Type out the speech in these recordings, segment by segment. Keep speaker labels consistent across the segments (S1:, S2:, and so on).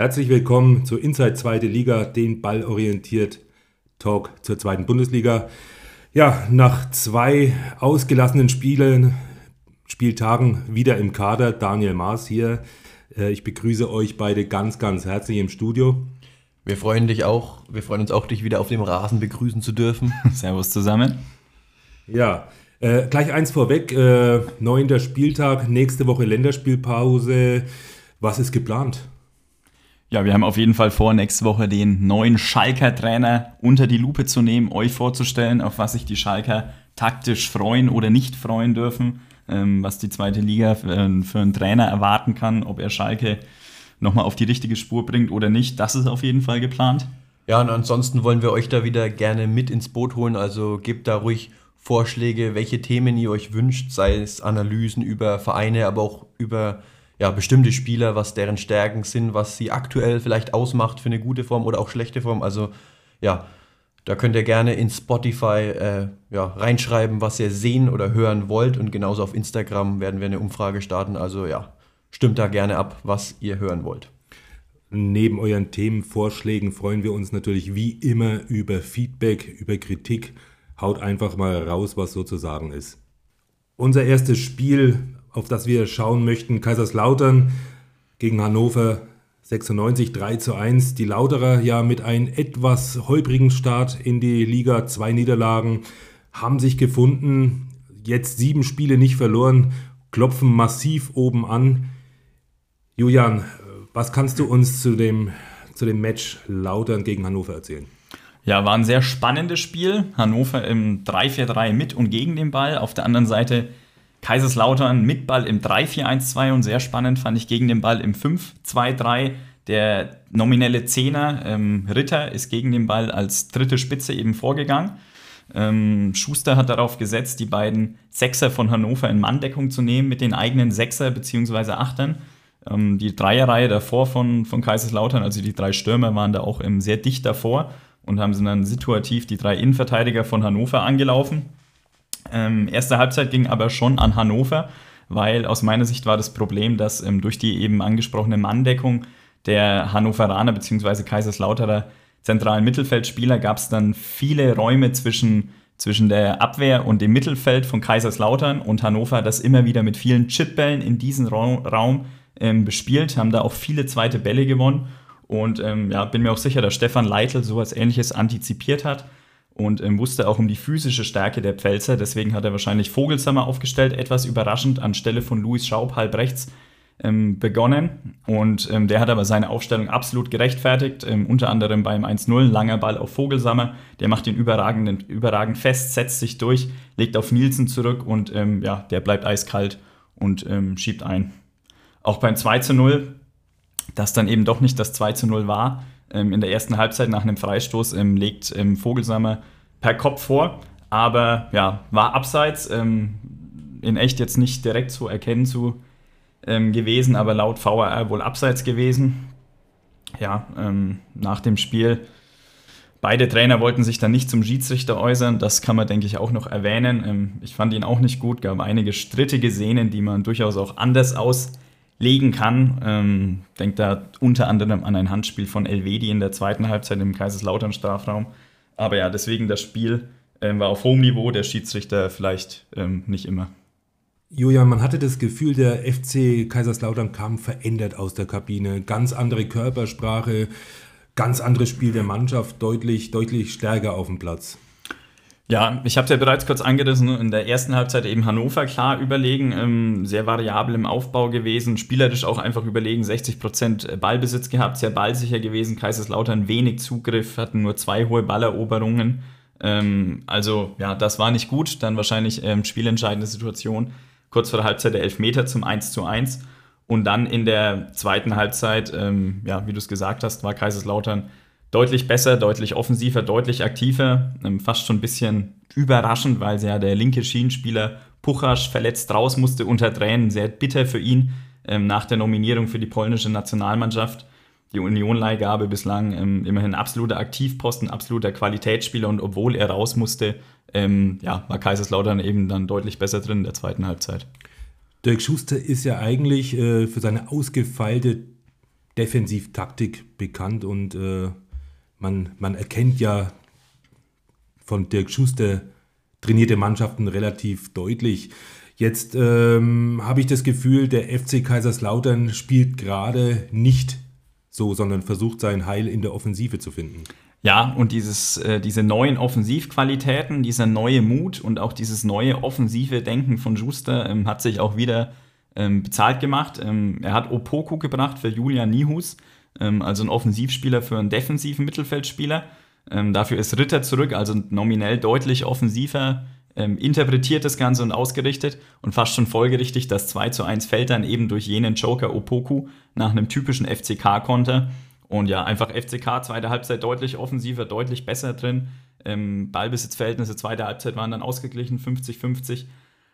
S1: Herzlich willkommen zur Inside Zweite Liga, den ballorientiert Talk zur zweiten Bundesliga. Ja, nach zwei ausgelassenen Spielen, Spieltagen wieder im Kader, Daniel Maas hier. Äh, ich begrüße euch beide ganz, ganz herzlich im Studio.
S2: Wir freuen dich auch, wir freuen uns auch, dich wieder auf dem Rasen begrüßen zu dürfen.
S3: Servus zusammen.
S1: Ja, äh, gleich eins vorweg, äh, neunter Spieltag, nächste Woche Länderspielpause. Was ist geplant?
S3: Ja, wir haben auf jeden Fall vor, nächste Woche den neuen Schalker Trainer unter die Lupe zu nehmen, euch vorzustellen, auf was sich die Schalker taktisch freuen oder nicht freuen dürfen, ähm, was die zweite Liga für, äh, für, einen Trainer erwarten kann, ob er Schalke nochmal auf die richtige Spur bringt oder nicht. Das ist auf jeden Fall geplant.
S2: Ja, und ansonsten wollen wir euch da wieder gerne mit ins Boot holen. Also gebt da ruhig Vorschläge, welche Themen ihr euch wünscht, sei es Analysen über Vereine, aber auch über ja, bestimmte Spieler, was deren Stärken sind, was sie aktuell vielleicht ausmacht für eine gute Form oder auch schlechte Form. Also ja, da könnt ihr gerne in Spotify äh, ja, reinschreiben, was ihr sehen oder hören wollt. Und genauso auf Instagram werden wir eine Umfrage starten. Also ja, stimmt da gerne ab, was ihr hören wollt.
S1: Neben euren Themenvorschlägen freuen wir uns natürlich wie immer über Feedback, über Kritik. Haut einfach mal raus, was sozusagen ist. Unser erstes Spiel auf das wir schauen möchten. Kaiserslautern gegen Hannover 96 3 zu 1. Die Lauterer ja mit einem etwas holprigen Start in die Liga, zwei Niederlagen, haben sich gefunden, jetzt sieben Spiele nicht verloren, klopfen massiv oben an. Julian, was kannst du uns zu dem, zu dem Match Lautern gegen Hannover erzählen?
S3: Ja, war ein sehr spannendes Spiel. Hannover im 3-4-3 mit und gegen den Ball. Auf der anderen Seite Kaiserslautern mit Ball im 3-4-1-2 und sehr spannend fand ich gegen den Ball im 5-2-3. Der nominelle Zehner ähm, Ritter ist gegen den Ball als dritte Spitze eben vorgegangen. Ähm, Schuster hat darauf gesetzt, die beiden Sechser von Hannover in Manndeckung zu nehmen mit den eigenen Sechser bzw. Achtern. Ähm, die Dreierreihe davor von, von Kaiserslautern, also die drei Stürmer, waren da auch sehr dicht davor und haben dann situativ die drei Innenverteidiger von Hannover angelaufen. Ähm, erste Halbzeit ging aber schon an Hannover, weil aus meiner Sicht war das Problem, dass ähm, durch die eben angesprochene Manndeckung der Hannoveraner bzw. Kaiserslauterer zentralen Mittelfeldspieler gab es dann viele Räume zwischen, zwischen der Abwehr und dem Mittelfeld von Kaiserslautern und Hannover das immer wieder mit vielen Chipbällen in diesen Raum, Raum ähm, bespielt, haben da auch viele zweite Bälle gewonnen und ähm, ja, bin mir auch sicher, dass Stefan Leitl sowas ähnliches antizipiert hat und ähm, wusste auch um die physische Stärke der Pfälzer. Deswegen hat er wahrscheinlich Vogelsammer aufgestellt, etwas überraschend anstelle von Louis Schaub halb rechts ähm, begonnen. Und ähm, der hat aber seine Aufstellung absolut gerechtfertigt, ähm, unter anderem beim 1-0, langer Ball auf Vogelsammer. Der macht ihn überragend, überragend fest, setzt sich durch, legt auf Nielsen zurück und ähm, ja, der bleibt eiskalt und ähm, schiebt ein. Auch beim 2-0, das dann eben doch nicht das 2-0 war, ähm, in der ersten Halbzeit nach einem Freistoß ähm, legt ähm, Vogelsammer per Kopf vor. Aber ja, war abseits. Ähm, in echt jetzt nicht direkt zu erkennen zu ähm, gewesen, aber laut VAR wohl abseits gewesen. Ja, ähm, nach dem Spiel. Beide Trainer wollten sich dann nicht zum Schiedsrichter äußern. Das kann man, denke ich, auch noch erwähnen. ich fand ihn auch nicht gut. Gab einige strittige Szenen, die man durchaus auch anders aus legen kann. Ähm, denkt da unter anderem an ein Handspiel von Elvedi in der zweiten Halbzeit im Kaiserslautern Strafraum. Aber ja, deswegen das Spiel ähm, war auf hohem Niveau, der Schiedsrichter vielleicht ähm, nicht immer.
S1: Julian, man hatte das Gefühl, der FC Kaiserslautern kam verändert aus der Kabine. Ganz andere Körpersprache, ganz anderes Spiel der Mannschaft, deutlich, deutlich stärker auf dem Platz.
S3: Ja, ich habe es ja bereits kurz angerissen, in der ersten Halbzeit eben Hannover klar überlegen, ähm, sehr variabel im Aufbau gewesen, spielerisch auch einfach überlegen, 60% Ballbesitz gehabt, sehr ballsicher gewesen, Kaiserslautern wenig Zugriff, hatten nur zwei hohe Balleroberungen. Ähm, also ja, das war nicht gut, dann wahrscheinlich ähm, spielentscheidende Situation, kurz vor der Halbzeit der Elfmeter zum 1 zu 1 und dann in der zweiten Halbzeit, ja, wie du es gesagt hast, war Kaiserslautern deutlich besser, deutlich offensiver, deutlich aktiver. Ähm, fast schon ein bisschen überraschend, weil ja der linke Schienenspieler Puchasch verletzt raus musste unter Tränen. Sehr bitter für ihn ähm, nach der Nominierung für die polnische Nationalmannschaft. Die Union-Leihgabe bislang ähm, immerhin absoluter Aktivposten, absoluter Qualitätsspieler und obwohl er raus musste, ja, war Kaiserslautern eben dann deutlich besser drin in der zweiten Halbzeit.
S1: Dirk Schuster ist ja eigentlich äh, für seine ausgefeilte Defensivtaktik bekannt und äh, man, man erkennt ja von Dirk Schuster trainierte Mannschaften relativ deutlich. Jetzt ähm, habe ich das Gefühl, der FC Kaiserslautern spielt gerade nicht so, sondern versucht sein Heil in der Offensive zu finden.
S3: Ja, und dieses, äh, diese neuen Offensivqualitäten, dieser neue Mut und auch dieses neue offensive Denken von Schuster ähm, hat sich auch wieder ähm, bezahlt gemacht. Ähm, er hat Opoku gebracht für Julian Nihus, also ein Offensivspieler für einen defensiven Mittelfeldspieler. Ähm, dafür ist Ritter zurück, also nominell deutlich offensiver ähm, interpretiert das Ganze und ausgerichtet und fast schon folgerichtig, das 2 zu 1 fällt dann eben durch jenen Joker Opoku nach einem typischen FCK-Konter. Und ja, einfach FCK, zweite Halbzeit deutlich offensiver, deutlich besser drin. Ähm, Ballbesitzverhältnisse, zweite Halbzeit waren dann ausgeglichen, 50-50.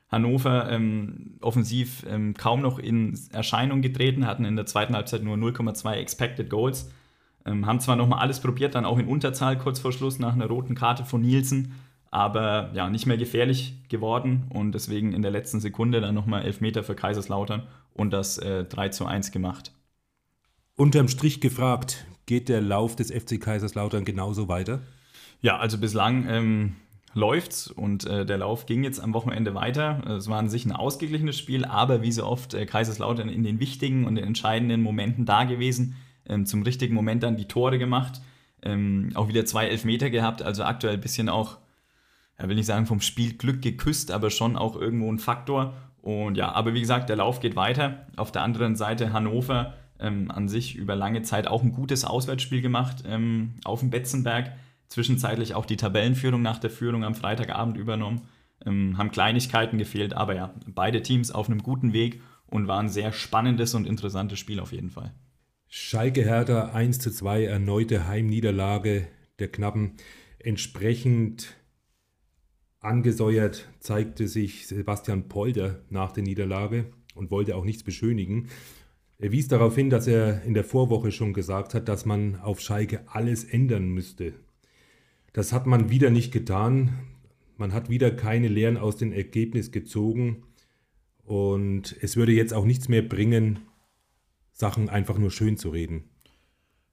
S3: Hannover ähm, offensiv ähm, kaum noch in Erscheinung getreten, hatten in der zweiten Halbzeit nur 0,2 Expected Goals. Ähm, haben zwar nochmal alles probiert, dann auch in Unterzahl kurz vor Schluss nach einer roten Karte von Nielsen, aber ja, nicht mehr gefährlich geworden und deswegen in der letzten Sekunde dann nochmal Elfmeter für Kaiserslautern und das äh, 3 zu 1 gemacht.
S1: Unterm Strich gefragt, geht der Lauf des FC Kaiserslautern genauso weiter?
S3: Ja, also bislang ähm, läuft's und äh, der Lauf ging jetzt am Wochenende weiter. Es war an sich ein ausgeglichenes Spiel, aber wie so oft äh, Kaiserslautern in den wichtigen und den entscheidenden Momenten da gewesen, ähm, zum richtigen Moment dann die Tore gemacht, ähm, auch wieder zwei Elfmeter gehabt, also aktuell ein bisschen auch, ja, will nicht sagen vom Spielglück geküsst, aber schon auch irgendwo ein Faktor. Und ja, aber wie gesagt, der Lauf geht weiter. Auf der anderen Seite Hannover ähm, an sich über lange Zeit auch ein gutes Auswärtsspiel gemacht ähm, auf dem Betzenberg zwischenzeitlich auch die Tabellenführung nach der Führung am Freitagabend übernommen. Ähm, haben Kleinigkeiten gefehlt, aber ja, beide Teams auf einem guten Weg und war ein sehr spannendes und interessantes Spiel auf jeden Fall.
S1: Schalke Hertha 1 zu 2, erneute Heimniederlage der Knappen. Entsprechend angesäuert zeigte sich Sebastian Polder nach der Niederlage und wollte auch nichts beschönigen. Er wies darauf hin, dass er in der Vorwoche schon gesagt hat, dass man auf Schalke alles ändern müsste. Das hat man wieder nicht getan. Man hat wieder keine Lehren aus dem Ergebnis gezogen. Und es würde jetzt auch nichts mehr bringen, Sachen einfach nur schön zu reden.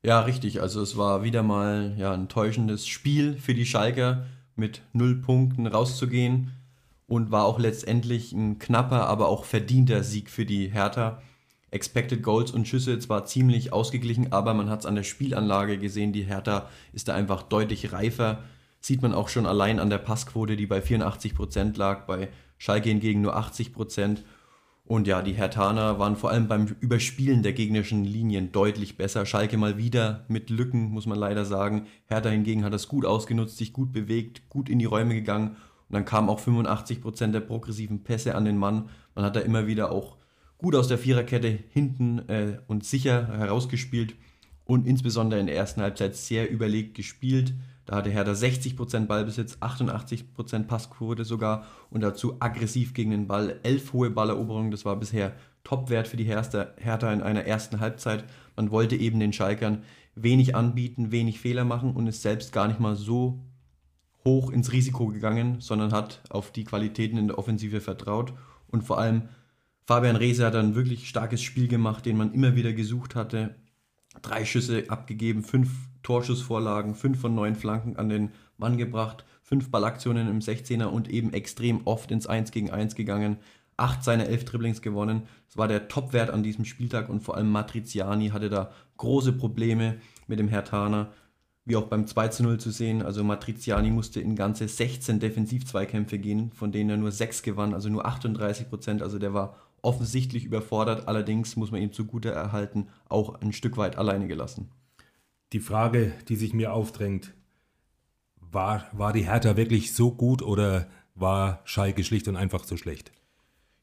S2: Ja, richtig. Also es war wieder mal ja, ein täuschendes Spiel für die Schalker, mit null Punkten rauszugehen. Und war auch letztendlich ein knapper, aber auch verdienter Sieg für die Hertha. Expected Goals und Schüsse zwar ziemlich ausgeglichen, aber man hat es an der Spielanlage gesehen, die Hertha ist da einfach deutlich reifer. Sieht man auch schon allein an der Passquote, die bei 84% lag, bei Schalke hingegen nur 80%. Und ja, die Hertaner waren vor allem beim Überspielen der gegnerischen Linien deutlich besser. Schalke mal wieder mit Lücken, muss man leider sagen. Hertha hingegen hat das gut ausgenutzt, sich gut bewegt, gut in die Räume gegangen. Und dann kamen auch 85% der progressiven Pässe an den Mann. Man hat da immer wieder auch gut aus der Viererkette hinten äh, und sicher herausgespielt und insbesondere in der ersten Halbzeit sehr überlegt gespielt. Da hatte Hertha 60% Ballbesitz, 88% Passquote sogar und dazu aggressiv gegen den Ball, elf hohe Balleroberungen. Das war bisher Topwert für die Hertha in einer ersten Halbzeit. Man wollte eben den Schalkern wenig anbieten, wenig Fehler machen und ist selbst gar nicht mal so hoch ins Risiko gegangen, sondern hat auf die Qualitäten in der Offensive vertraut und vor allem Fabian Reese hat ein wirklich starkes Spiel gemacht, den man immer wieder gesucht hatte. Drei Schüsse abgegeben, fünf Torschussvorlagen, fünf von neun Flanken an den Mann gebracht, fünf Ballaktionen im 16er und eben extrem oft ins 1 gegen 1 gegangen. Acht seiner elf Dribblings gewonnen. Das war der Topwert an diesem Spieltag und vor allem Matriziani hatte da große Probleme mit dem Hertaner wie auch beim 2 zu 0 zu sehen. Also Matriziani musste in ganze 16 Defensiv-Zweikämpfe gehen, von denen er nur 6 gewann, also nur 38 Prozent. Also der war offensichtlich überfordert. Allerdings muss man ihm zugute erhalten, auch ein Stück weit alleine gelassen.
S1: Die Frage, die sich mir aufdrängt, war, war die Hertha wirklich so gut oder war Schalke schlicht und einfach so schlecht?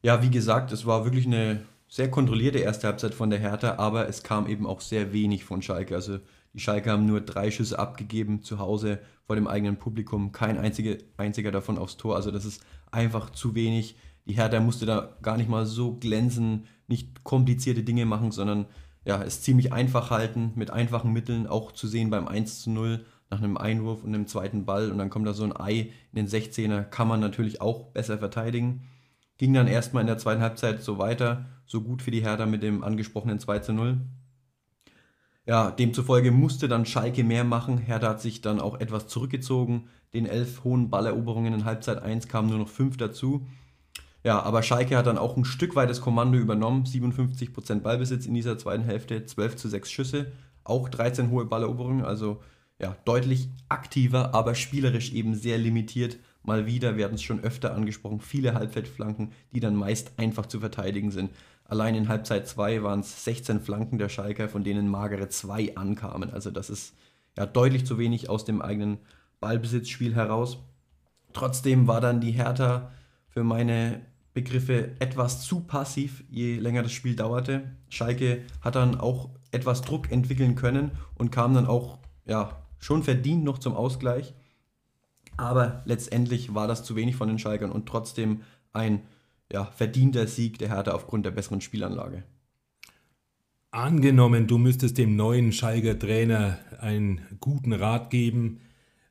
S2: Ja, wie gesagt, es war wirklich eine sehr kontrollierte erste Halbzeit von der Hertha, aber es kam eben auch sehr wenig von Schalke. Also die Schalke haben nur drei Schüsse abgegeben zu Hause vor dem eigenen Publikum, kein einzige, einziger davon aufs Tor. Also das ist einfach zu wenig. Die Hertha musste da gar nicht mal so glänzen, nicht komplizierte Dinge machen, sondern ja, es ziemlich einfach halten, mit einfachen Mitteln auch zu sehen beim 1 zu 0 nach einem Einwurf und einem zweiten Ball und dann kommt da so ein Ei in den 16er, kann man natürlich auch besser verteidigen. Ging dann erstmal in der zweiten Halbzeit so weiter, so gut für die Hertha mit dem angesprochenen 2 zu 0. Ja, demzufolge musste dann Schalke mehr machen. Hertha hat sich dann auch etwas zurückgezogen. Den elf hohen Balleroberungen in Halbzeit 1 kamen nur noch fünf dazu. Ja, aber Schalke hat dann auch ein Stück weit das Kommando übernommen. 57% Ballbesitz in dieser zweiten Hälfte, 12 zu 6 Schüsse, auch 13 hohe Balleroberungen, also ja, deutlich aktiver, aber spielerisch eben sehr limitiert. Mal wieder, wir hatten es schon öfter angesprochen, viele Halbfeldflanken, die dann meist einfach zu verteidigen sind. Allein in Halbzeit 2 waren es 16 Flanken der Schalker, von denen magere 2 ankamen. Also das ist ja deutlich zu wenig aus dem eigenen Ballbesitzspiel heraus. Trotzdem war dann die Hertha für meine Begriffe etwas zu passiv, je länger das Spiel dauerte. Schalke hat dann auch etwas Druck entwickeln können und kam dann auch ja, schon verdient noch zum Ausgleich. Aber letztendlich war das zu wenig von den Schalkern und trotzdem ein ja, verdienter Sieg der Hertha aufgrund der besseren Spielanlage.
S1: Angenommen, du müsstest dem neuen Schalker Trainer einen guten Rat geben,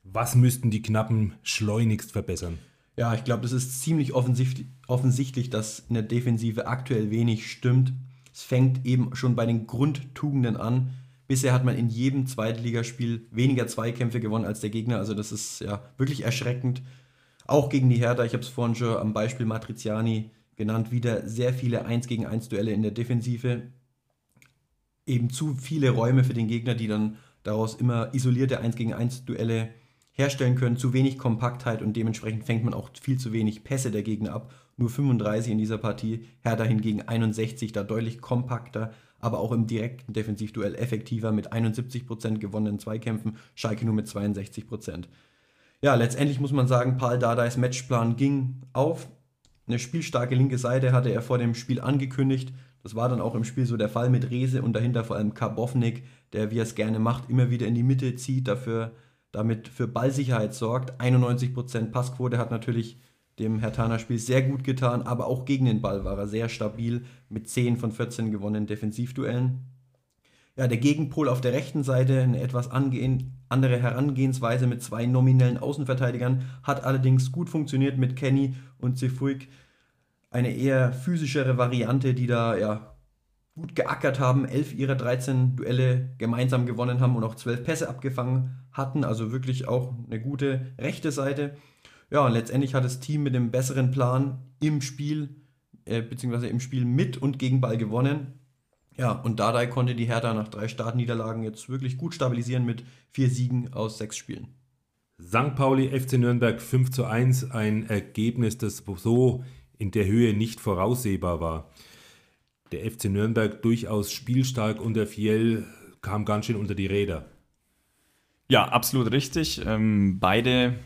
S1: was müssten die Knappen schleunigst verbessern?
S2: Ja, ich glaube, das ist ziemlich offensichtlich, dass in der Defensive aktuell wenig stimmt. Es fängt eben schon bei den Grundtugenden an. Bisher hat man in jedem Zweitligaspiel weniger Zweikämpfe gewonnen als der Gegner. Also das ist ja wirklich erschreckend. Auch gegen die Hertha, ich habe es vorhin schon am Beispiel Matriziani genannt, wieder sehr viele 1 gegen 1 Duelle in der Defensive. Eben zu viele Räume für den Gegner, die dann daraus immer isolierte 1 gegen 1 Duelle herstellen können, zu wenig Kompaktheit und dementsprechend fängt man auch viel zu wenig Pässe der Gegner ab. Nur 35 in dieser Partie, Hertha hingegen 61, da deutlich kompakter, aber auch im direkten Defensivduell effektiver mit 71% gewonnenen Zweikämpfen, Schalke nur mit 62%. Ja, letztendlich muss man sagen, Paul Dardais Matchplan ging auf. Eine spielstarke linke Seite hatte er vor dem Spiel angekündigt. Das war dann auch im Spiel so der Fall mit Rese und dahinter vor allem Karbovnik, der, wie er es gerne macht, immer wieder in die Mitte zieht, dafür damit für Ballsicherheit sorgt. 91% Passquote hat natürlich dem Hertaner Spiel sehr gut getan, aber auch gegen den Ball war er sehr stabil mit 10 von 14 gewonnenen Defensivduellen. Ja, der Gegenpol auf der rechten Seite, eine etwas andere Herangehensweise mit zwei nominellen Außenverteidigern, hat allerdings gut funktioniert mit Kenny und Zefuik. Eine eher physischere Variante, die da ja gut geackert haben, elf ihrer 13 Duelle gemeinsam gewonnen haben und auch zwölf Pässe abgefangen hatten. Also wirklich auch eine gute rechte Seite. Ja, und letztendlich hat das Team mit dem besseren Plan im Spiel, äh, beziehungsweise im Spiel mit und gegen Ball gewonnen. Ja, und Dardai konnte die Hertha nach drei Startniederlagen jetzt wirklich gut stabilisieren mit vier Siegen aus sechs Spielen.
S1: St. Pauli FC Nürnberg 5 zu 1, ein Ergebnis, das so in der Höhe nicht voraussehbar war. Der FC Nürnberg durchaus spielstark und der Fiel kam ganz schön unter die Räder.
S3: Ja, absolut richtig. Ähm, beide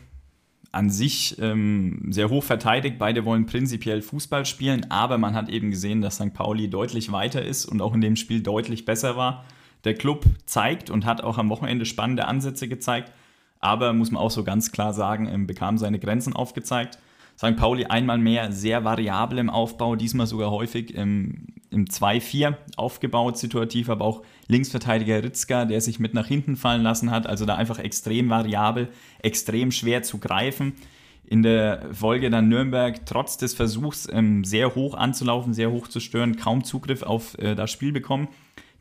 S3: an sich ähm, sehr hoch verteidigt. Beide wollen prinzipiell Fußball spielen, aber man hat eben gesehen, dass St. Pauli deutlich weiter ist und auch in dem Spiel deutlich besser war. Der Club zeigt und hat auch am Wochenende spannende Ansätze gezeigt, aber muss man auch so ganz klar sagen, ähm, bekam seine Grenzen aufgezeigt. St. Pauli einmal mehr sehr variabel im Aufbau, diesmal sogar häufig im, im 2-4 aufgebaut, situativ, aber auch Linksverteidiger Ritzka, der sich mit nach hinten fallen lassen hat, also da einfach extrem variabel, extrem schwer zu greifen. In der Folge dann Nürnberg trotz des Versuchs ähm, sehr hoch anzulaufen, sehr hoch zu stören, kaum Zugriff auf äh, das Spiel bekommen.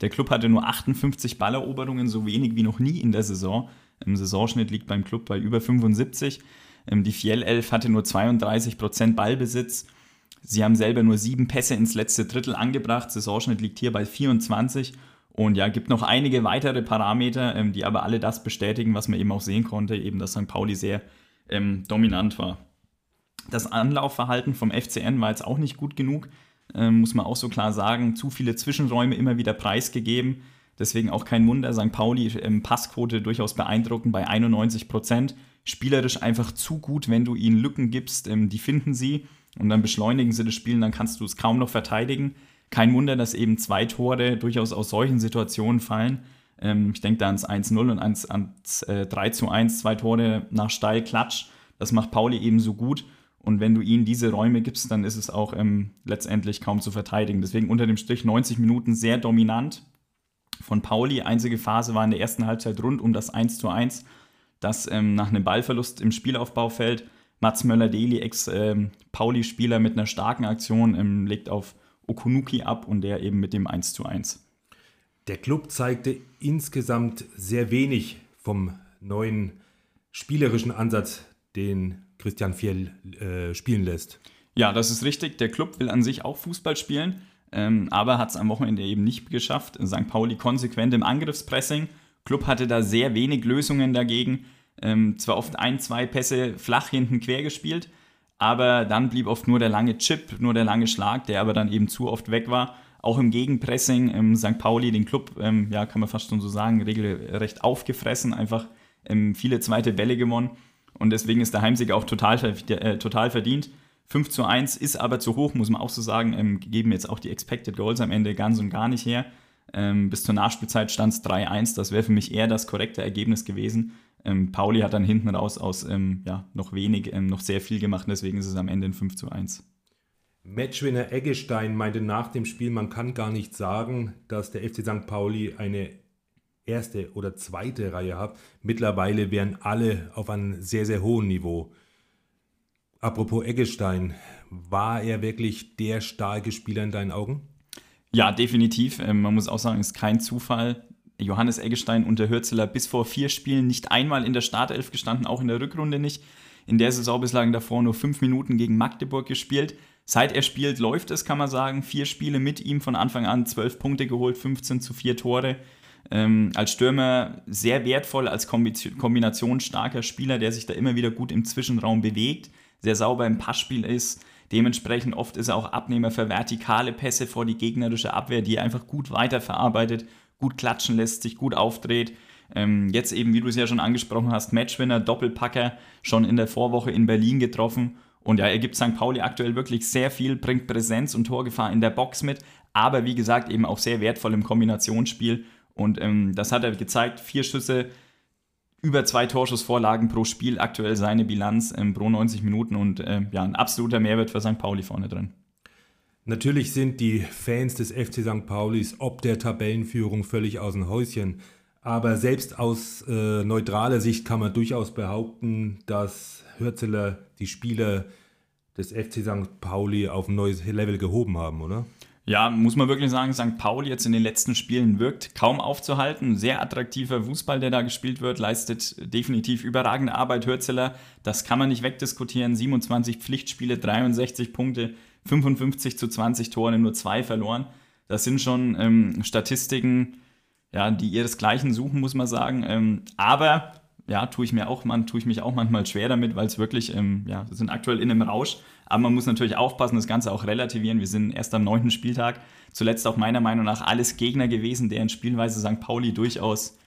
S3: Der Club hatte nur 58 Balleroberungen, so wenig wie noch nie in der Saison. Im Saisonschnitt liegt beim Club bei über 75. Ähm, die Fiel 11 hatte nur 32% Ballbesitz. Sie haben selber nur sieben Pässe ins letzte Drittel angebracht. Saisonschnitt liegt hier bei 24. Und ja, gibt noch einige weitere Parameter, ähm, die aber alle das bestätigen, was man eben auch sehen konnte, eben dass St. Pauli sehr ähm, dominant war. Das Anlaufverhalten vom FCN war jetzt auch nicht gut genug, ähm, muss man auch so klar sagen. Zu viele Zwischenräume immer wieder preisgegeben. Deswegen auch kein Wunder, St. Pauli ähm, Passquote durchaus beeindruckend bei 91 Prozent spielerisch einfach zu gut, wenn du ihnen Lücken gibst, ähm, die finden sie und dann beschleunigen sie das Spiel, dann kannst du es kaum noch verteidigen. Kein Wunder, dass eben zwei Tore durchaus aus solchen Situationen fallen. Ähm, ich denke da ans 1-0 und ans, ans äh, 3 1, zwei Tore nach Steil, Klatsch. Das macht Pauli eben so gut. Und wenn du ihnen diese Räume gibst, dann ist es auch ähm, letztendlich kaum zu verteidigen. Deswegen unter dem Strich 90 Minuten sehr dominant von Pauli. Einzige Phase war in der ersten Halbzeit rund um das 1 zu 1 dass ähm, nach einem Ballverlust im Spielaufbau fällt. Mats Möller-Deli, Ex-Pauli-Spieler ähm, mit einer starken Aktion, ähm, legt auf Okunuki ab und der eben mit dem 1 zu 1.
S1: Der Club zeigte insgesamt sehr wenig vom neuen spielerischen Ansatz, den Christian Fjell äh, spielen lässt.
S3: Ja, das ist richtig. Der Club will an sich auch Fußball spielen, ähm, aber hat es am Wochenende eben nicht geschafft. St. Pauli konsequent im Angriffspressing. Club hatte da sehr wenig Lösungen dagegen. Ähm, zwar oft ein, zwei Pässe flach hinten quer gespielt, aber dann blieb oft nur der lange Chip, nur der lange Schlag, der aber dann eben zu oft weg war. Auch im Gegenpressing ähm, St. Pauli, den Club, ähm, ja, kann man fast schon so sagen, regelrecht aufgefressen, einfach ähm, viele zweite Bälle gewonnen. Und deswegen ist der Heimsieg auch total, äh, total verdient. 5 zu 1 ist aber zu hoch, muss man auch so sagen. Ähm, geben jetzt auch die Expected Goals am Ende ganz und gar nicht her. Ähm, bis zur Nachspielzeit stand es 3-1. Das wäre für mich eher das korrekte Ergebnis gewesen. Ähm, Pauli hat dann hinten raus aus ähm, ja, noch wenig, ähm, noch sehr viel gemacht. Deswegen ist es am Ende ein 5 zu 1.
S1: Matchwinner Eggestein meinte nach dem Spiel, man kann gar nicht sagen, dass der FC St. Pauli eine erste oder zweite Reihe hat. Mittlerweile wären alle auf einem sehr, sehr hohen Niveau. Apropos Eggestein, war er wirklich der starke Spieler in deinen Augen?
S3: Ja, definitiv. Ähm, man muss auch sagen, es ist kein Zufall. Johannes Eggestein unter Hürzeler bis vor vier Spielen nicht einmal in der Startelf gestanden, auch in der Rückrunde nicht. In der Saison bislang davor nur fünf Minuten gegen Magdeburg gespielt. Seit er spielt, läuft es, kann man sagen. Vier Spiele mit ihm von Anfang an, zwölf Punkte geholt, 15 zu vier Tore. Ähm, als Stürmer sehr wertvoll, als kombinationsstarker Spieler, der sich da immer wieder gut im Zwischenraum bewegt sehr sauber im Passspiel ist. Dementsprechend oft ist er auch Abnehmer für vertikale Pässe vor die gegnerische Abwehr, die er einfach gut weiterverarbeitet, gut klatschen lässt, sich gut aufdreht. Ähm, jetzt eben, wie du es ja schon angesprochen hast, Matchwinner, Doppelpacker, schon in der Vorwoche in Berlin getroffen. Und ja, er gibt St. Pauli aktuell wirklich sehr viel, bringt Präsenz und Torgefahr in der Box mit, aber wie gesagt eben auch sehr wertvoll im Kombinationsspiel. Und ähm, das hat er gezeigt, vier Schüsse, über zwei Torschussvorlagen pro Spiel, aktuell seine Bilanz ähm, pro 90 Minuten und äh, ja, ein absoluter Mehrwert für St. Pauli vorne drin.
S1: Natürlich sind die Fans des FC St. Paulis ob der Tabellenführung völlig aus dem Häuschen. Aber selbst aus äh, neutraler Sicht kann man durchaus behaupten, dass Hürzeler die Spieler des FC St. Pauli auf ein neues Level gehoben haben, oder?
S3: Ja, muss man wirklich sagen, St. Pauli jetzt in den letzten Spielen wirkt kaum aufzuhalten. Sehr attraktiver Fußball, der da gespielt wird, leistet definitiv überragende Arbeit. Hürzeler, das kann man nicht wegdiskutieren. 27 Pflichtspiele, 63 Punkte, 55 zu 20 Tore, nur zwei verloren. Das sind schon ähm, Statistiken, ja, die ihresgleichen suchen, muss man sagen. Ähm, aber ja, tue ich mir auch, man, tue ich mich auch manchmal schwer damit, weil es wirklich, ähm, ja, wir sind aktuell in einem Rausch. Aber man muss natürlich aufpassen, das Ganze auch relativieren. Wir sind erst am neunten Spieltag. Zuletzt auch meiner Meinung nach alles Gegner gewesen, deren Spielweise St. Pauli durchaus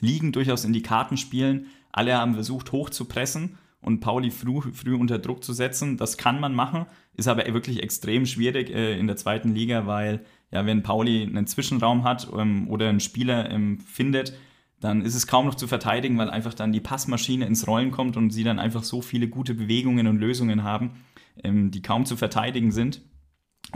S3: liegen, durchaus in die Karten spielen. Alle haben versucht, hoch zu pressen und Pauli früh, früh unter Druck zu setzen. Das kann man machen, ist aber wirklich extrem schwierig äh, in der zweiten Liga, weil ja, wenn Pauli einen Zwischenraum hat ähm, oder einen Spieler ähm, findet, dann ist es kaum noch zu verteidigen, weil einfach dann die Passmaschine ins Rollen kommt und sie dann einfach so viele gute Bewegungen und Lösungen haben, ähm, die kaum zu verteidigen sind.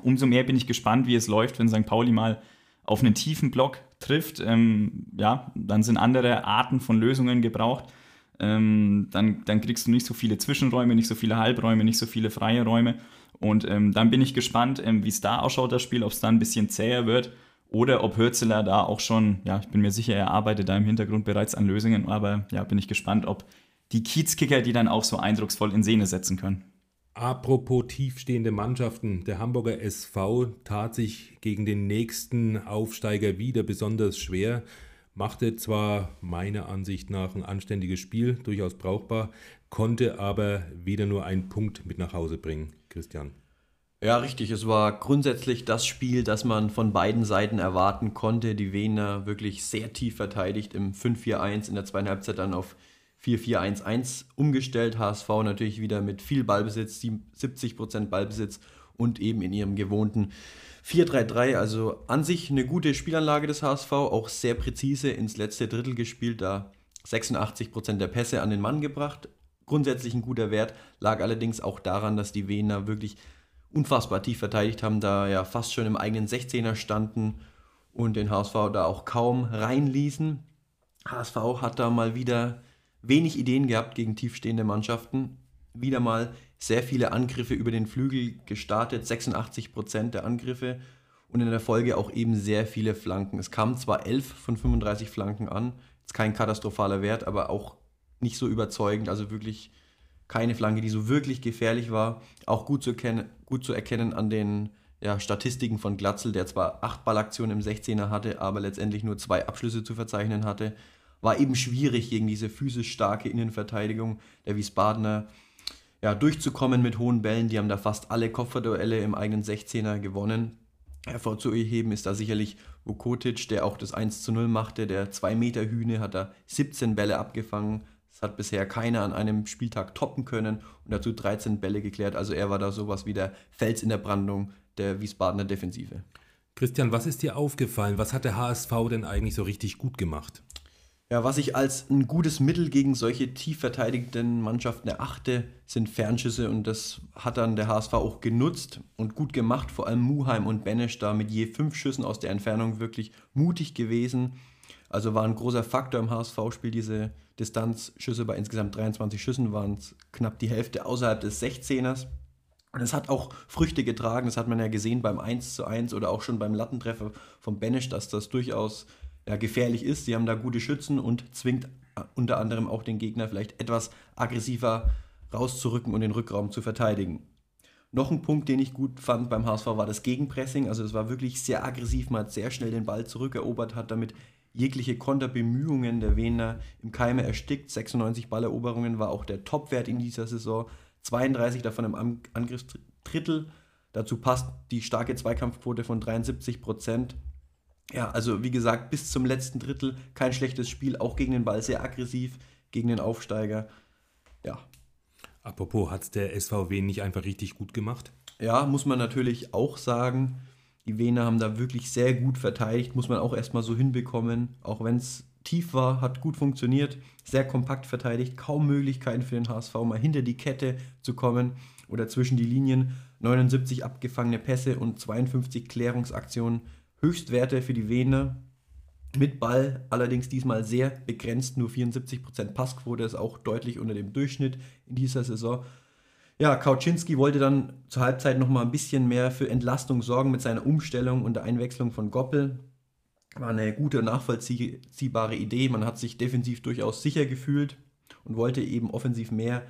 S3: Umso mehr bin ich gespannt, wie es läuft, wenn St. Pauli mal auf einen tiefen Block trifft. Ähm, ja, dann sind andere Arten von Lösungen gebraucht. Ähm, dann, dann kriegst du nicht so viele Zwischenräume, nicht so viele Halbräume, nicht so viele freie Räume. Und ähm, dann bin ich gespannt, ähm, wie es da ausschaut, das Spiel, ob es da ein bisschen zäher wird oder ob Hürzeler da auch schon, ja, ich bin mir sicher, er arbeitet da im Hintergrund bereits an Lösungen, aber ja, bin ich gespannt, ob die Kiezkicker die dann auch so eindrucksvoll in Szene setzen können.
S1: Apropos tiefstehende Mannschaften, der Hamburger SV tat sich gegen den nächsten Aufsteiger wieder besonders schwer, machte zwar meiner Ansicht nach ein anständiges Spiel, durchaus brauchbar, konnte aber wieder nur einen Punkt mit nach Hause bringen. Christian.
S2: Ja, richtig. Es war grundsätzlich das Spiel, das man von beiden Seiten erwarten konnte. Die Wiener wirklich sehr tief verteidigt im 5-4-1, in der zweiten Halbzeit dann auf 4-4-1-1 umgestellt. HSV natürlich wieder mit viel Ballbesitz, 70% Ballbesitz und eben in ihrem gewohnten 4-3-3. Also an sich eine gute Spielanlage des HSV, auch sehr präzise ins letzte Drittel gespielt, da 86% der Pässe an den Mann gebracht. Grundsätzlich ein guter Wert, lag allerdings auch daran, dass die Wiener wirklich unfassbar tief verteidigt haben, da ja fast schon im eigenen 16er standen und den HSV da auch kaum reinließen. HSV hat da mal wieder wenig Ideen gehabt gegen tiefstehende Mannschaften. Wieder mal sehr viele Angriffe über den Flügel gestartet, 86% der Angriffe und in der Folge auch eben sehr viele Flanken. Es kamen zwar 11 von 35 Flanken an, ist kein katastrophaler Wert, aber auch nicht so überzeugend, also wirklich keine Flanke, die so wirklich gefährlich war. Auch gut zu, kennen, gut zu erkennen an den ja, Statistiken von Glatzel, der zwar acht Ballaktionen im 16er hatte, aber letztendlich nur zwei Abschlüsse zu verzeichnen hatte. War eben schwierig gegen diese physisch starke Innenverteidigung der Wiesbadener ja, durchzukommen mit hohen Bällen. Die haben da fast alle Kopfduelle im eigenen 16er gewonnen. Hervorzuheben ist da sicherlich Vukotic, der auch das 1 zu 0 machte. Der 2 Meter Hühne hat da 17 Bälle abgefangen, das hat bisher keiner an einem Spieltag toppen können und dazu 13 Bälle geklärt. Also er war da sowas wie der Fels in der Brandung der Wiesbadener Defensive.
S1: Christian, was ist dir aufgefallen? Was hat der HSV denn eigentlich so richtig gut gemacht?
S2: Ja, was ich als ein gutes Mittel gegen solche tief verteidigenden Mannschaften erachte, sind Fernschüsse und das hat dann der HSV auch genutzt und gut gemacht. Vor allem Muheim und Benesch da mit je fünf Schüssen aus der Entfernung wirklich mutig gewesen also war ein großer Faktor im HSV-Spiel diese Distanzschüsse. Bei insgesamt 23 Schüssen waren es knapp die Hälfte außerhalb des 16ers. Und es hat auch Früchte getragen. Das hat man ja gesehen beim 1 zu 1 oder auch schon beim Lattentreffer von Benesch, dass das durchaus ja, gefährlich ist. Sie haben da gute Schützen und zwingt unter anderem auch den Gegner vielleicht etwas aggressiver rauszurücken und den Rückraum zu verteidigen. Noch ein Punkt, den ich gut fand beim HSV, war das Gegenpressing. Also es war wirklich sehr aggressiv, man hat sehr schnell den Ball zurückerobert, hat damit jegliche Konterbemühungen der Wiener im Keime erstickt. 96 Balleroberungen war auch der Topwert in dieser Saison. 32 davon im Angriffsdrittel. Dazu passt die starke Zweikampfquote von 73 Prozent. Ja, also wie gesagt, bis zum letzten Drittel kein schlechtes Spiel, auch gegen den Ball sehr aggressiv, gegen den Aufsteiger. Ja.
S1: Apropos, hat es der SVW nicht einfach richtig gut gemacht?
S2: Ja, muss man natürlich auch sagen. Die Wiener haben da wirklich sehr gut verteidigt, muss man auch erstmal so hinbekommen. Auch wenn es tief war, hat gut funktioniert, sehr kompakt verteidigt, kaum Möglichkeiten für den HSV mal hinter die Kette zu kommen oder zwischen die Linien. 79 abgefangene Pässe und 52 Klärungsaktionen, Höchstwerte für die Wiener. Mit Ball allerdings diesmal sehr begrenzt, nur 74% Passquote ist auch deutlich unter dem Durchschnitt in dieser Saison. Ja, Kauczynski wollte dann zur Halbzeit noch mal ein bisschen mehr für Entlastung sorgen mit seiner Umstellung und der Einwechslung von Goppel. War eine gute, nachvollziehbare Idee. Man hat sich defensiv durchaus sicher gefühlt und wollte eben offensiv mehr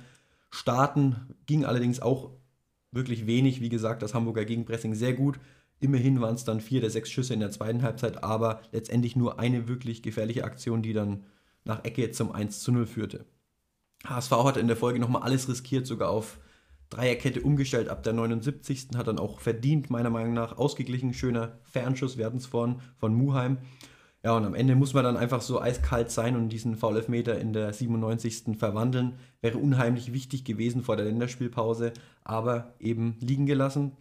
S2: starten. Ging allerdings auch wirklich wenig. Wie gesagt, das Hamburger Gegenpressing sehr gut. Immerhin waren es dann vier der sechs Schüsse in der zweiten Halbzeit, aber letztendlich nur eine wirklich gefährliche Aktion, die dann nach Ecke zum 1 zu 0 führte. HSV hat in der Folge nochmal alles riskiert, sogar auf Dreierkette umgestellt ab der 79. Hat dann auch verdient, meiner Meinung nach, ausgeglichen. Schöner Fernschuss, wir hatten es vorhin von Muheim. Ja, und am Ende muss man dann einfach so eiskalt sein und diesen Foul-Elfmeter in der 97. verwandeln. Wäre unheimlich wichtig gewesen vor der Länderspielpause, aber eben liegen gelassen.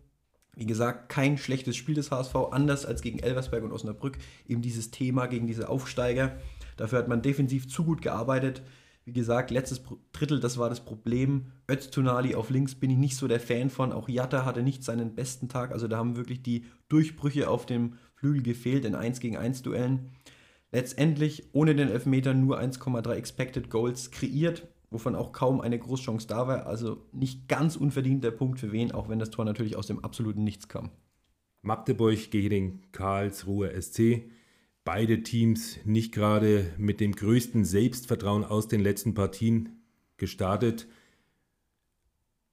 S2: Wie gesagt, kein schlechtes Spiel des HSV, anders als gegen Elversberg und Osnabrück. Eben dieses Thema gegen diese Aufsteiger. Dafür hat man defensiv zu gut gearbeitet. Wie gesagt, letztes Drittel, das war das Problem. Öztunali auf links bin ich nicht so der Fan von. Auch Jatta hatte nicht seinen besten Tag. Also da haben wirklich die Durchbrüche auf dem Flügel gefehlt in 1 gegen 1 Duellen. Letztendlich ohne den Elfmeter nur 1,3 Expected Goals kreiert, wovon auch kaum eine Großchance da war. Also nicht ganz unverdient der Punkt für wen, auch wenn das Tor natürlich aus dem absoluten Nichts kam.
S1: Magdeburg gegen Karlsruhe SC beide Teams nicht gerade mit dem größten Selbstvertrauen aus den letzten Partien gestartet.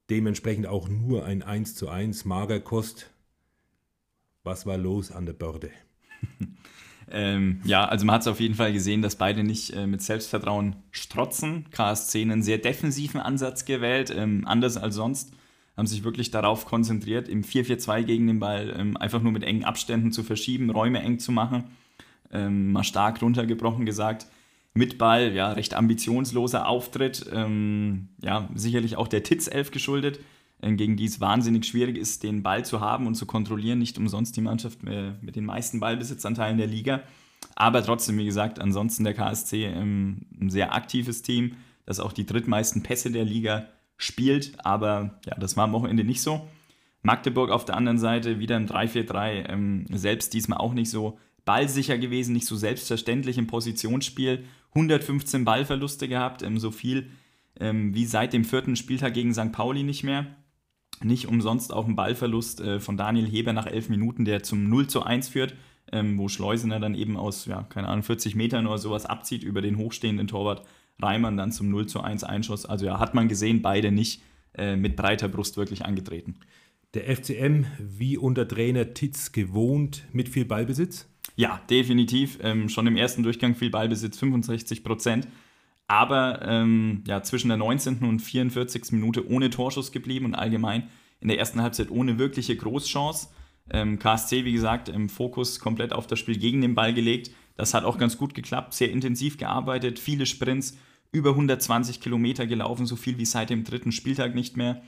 S1: Dementsprechend auch nur ein 1 zu 1 Magerkost. Was war los an der Börde?
S3: ähm, ja, also man hat es auf jeden Fall gesehen, dass beide nicht äh, mit Selbstvertrauen strotzen. KSC einen sehr defensiven Ansatz gewählt, ähm, anders als sonst. Haben sich wirklich darauf konzentriert, im 4-4-2 gegen den Ball ähm, einfach nur mit engen Abständen zu verschieben, Räume eng zu machen ähm, mal stark runtergebrochen gesagt. Mit Ball, ja, recht ambitionsloser Auftritt, ähm, ja, sicherlich auch der Titz-Elf geschuldet, gegen die es wahnsinnig schwierig ist, den Ball zu haben und zu kontrollieren. Nicht umsonst die Mannschaft äh, mit den meisten Ballbesitzanteilen der Liga. Aber trotzdem, wie gesagt, ansonsten der KSC ähm, ein sehr aktives Team, das auch die drittmeisten Pässe der Liga spielt. Aber ja, das war am Wochenende nicht so. Magdeburg auf der anderen Seite wieder im 3-4-3, ähm, selbst diesmal auch nicht so ballsicher gewesen, nicht so selbstverständlich im Positionsspiel. 115 Ballverluste gehabt, ähm, so viel wie seit dem vierten Spieltag gegen St. Pauli nicht mehr. Nicht umsonst auch ein Ballverlust äh, von Daniel Heber nach elf Minuten, der zum 0 zu 1 führt, ähm, wo Schleusener dann eben aus, ja, keine Ahnung, 40 Metern oder sowas abzieht über den hochstehenden Torwart. Reimann dann zum 0 zu 1 Einschuss. Also ja, hat man gesehen, beide nicht äh, mit breiter Brust wirklich angetreten.
S1: Der FCM, wie unter Trainer Titz gewohnt, mit viel Ballbesitz?
S3: Ja, definitiv. Ähm, schon im ersten Durchgang viel Ballbesitz, 65 Prozent. Aber ähm, ja, zwischen der 19. und 44. Minute ohne Torschuss geblieben und allgemein in der ersten Halbzeit ohne wirkliche Großchance. Ähm, KSC, wie gesagt, im Fokus komplett auf das Spiel gegen den Ball gelegt. Das hat auch ganz gut geklappt, sehr intensiv gearbeitet, viele Sprints, über 120 Kilometer gelaufen, so viel wie seit dem dritten Spieltag nicht mehr.